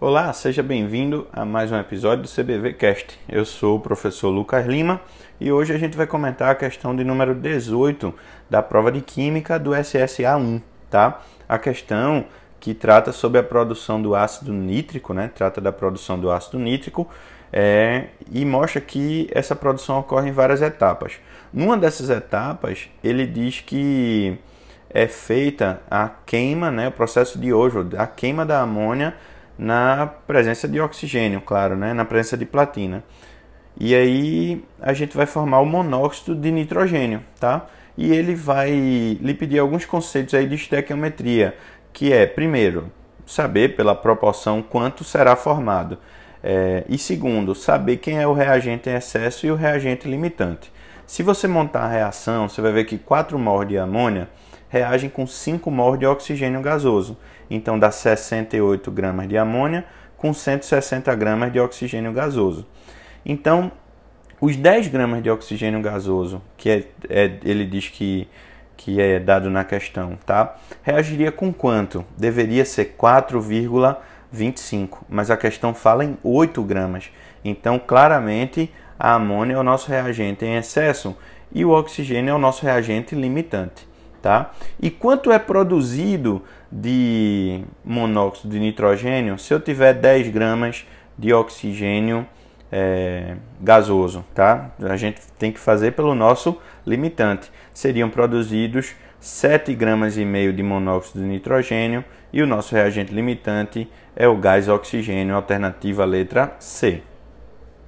Olá, seja bem-vindo a mais um episódio do CBV Cast. Eu sou o professor Lucas Lima e hoje a gente vai comentar a questão de número 18 da prova de Química do SSA1, tá? A questão que trata sobre a produção do ácido nítrico, né? Trata da produção do ácido nítrico é, e mostra que essa produção ocorre em várias etapas. Numa dessas etapas, ele diz que é feita a queima, né? O processo de Oswald, a queima da amônia na presença de oxigênio, claro, né? na presença de platina. E aí a gente vai formar o monóxido de nitrogênio, tá? E ele vai lhe pedir alguns conceitos aí de estequiometria, que é, primeiro, saber pela proporção quanto será formado. É, e segundo, saber quem é o reagente em excesso e o reagente limitante. Se você montar a reação, você vai ver que 4 mol de amônia reagem com 5 mol de oxigênio gasoso. Então dá 68 gramas de amônia com 160 gramas de oxigênio gasoso. Então, os 10 gramas de oxigênio gasoso, que é, é, ele diz que, que é dado na questão, tá? reagiria com quanto? Deveria ser 4,25, mas a questão fala em 8 gramas. Então, claramente, a amônia é o nosso reagente em excesso e o oxigênio é o nosso reagente limitante tá? E quanto é produzido de monóxido de nitrogênio se eu tiver 10 gramas de oxigênio é, gasoso, tá? A gente tem que fazer pelo nosso limitante. Seriam produzidos 7 gramas e meio de monóxido de nitrogênio e o nosso reagente limitante é o gás oxigênio, alternativa letra C.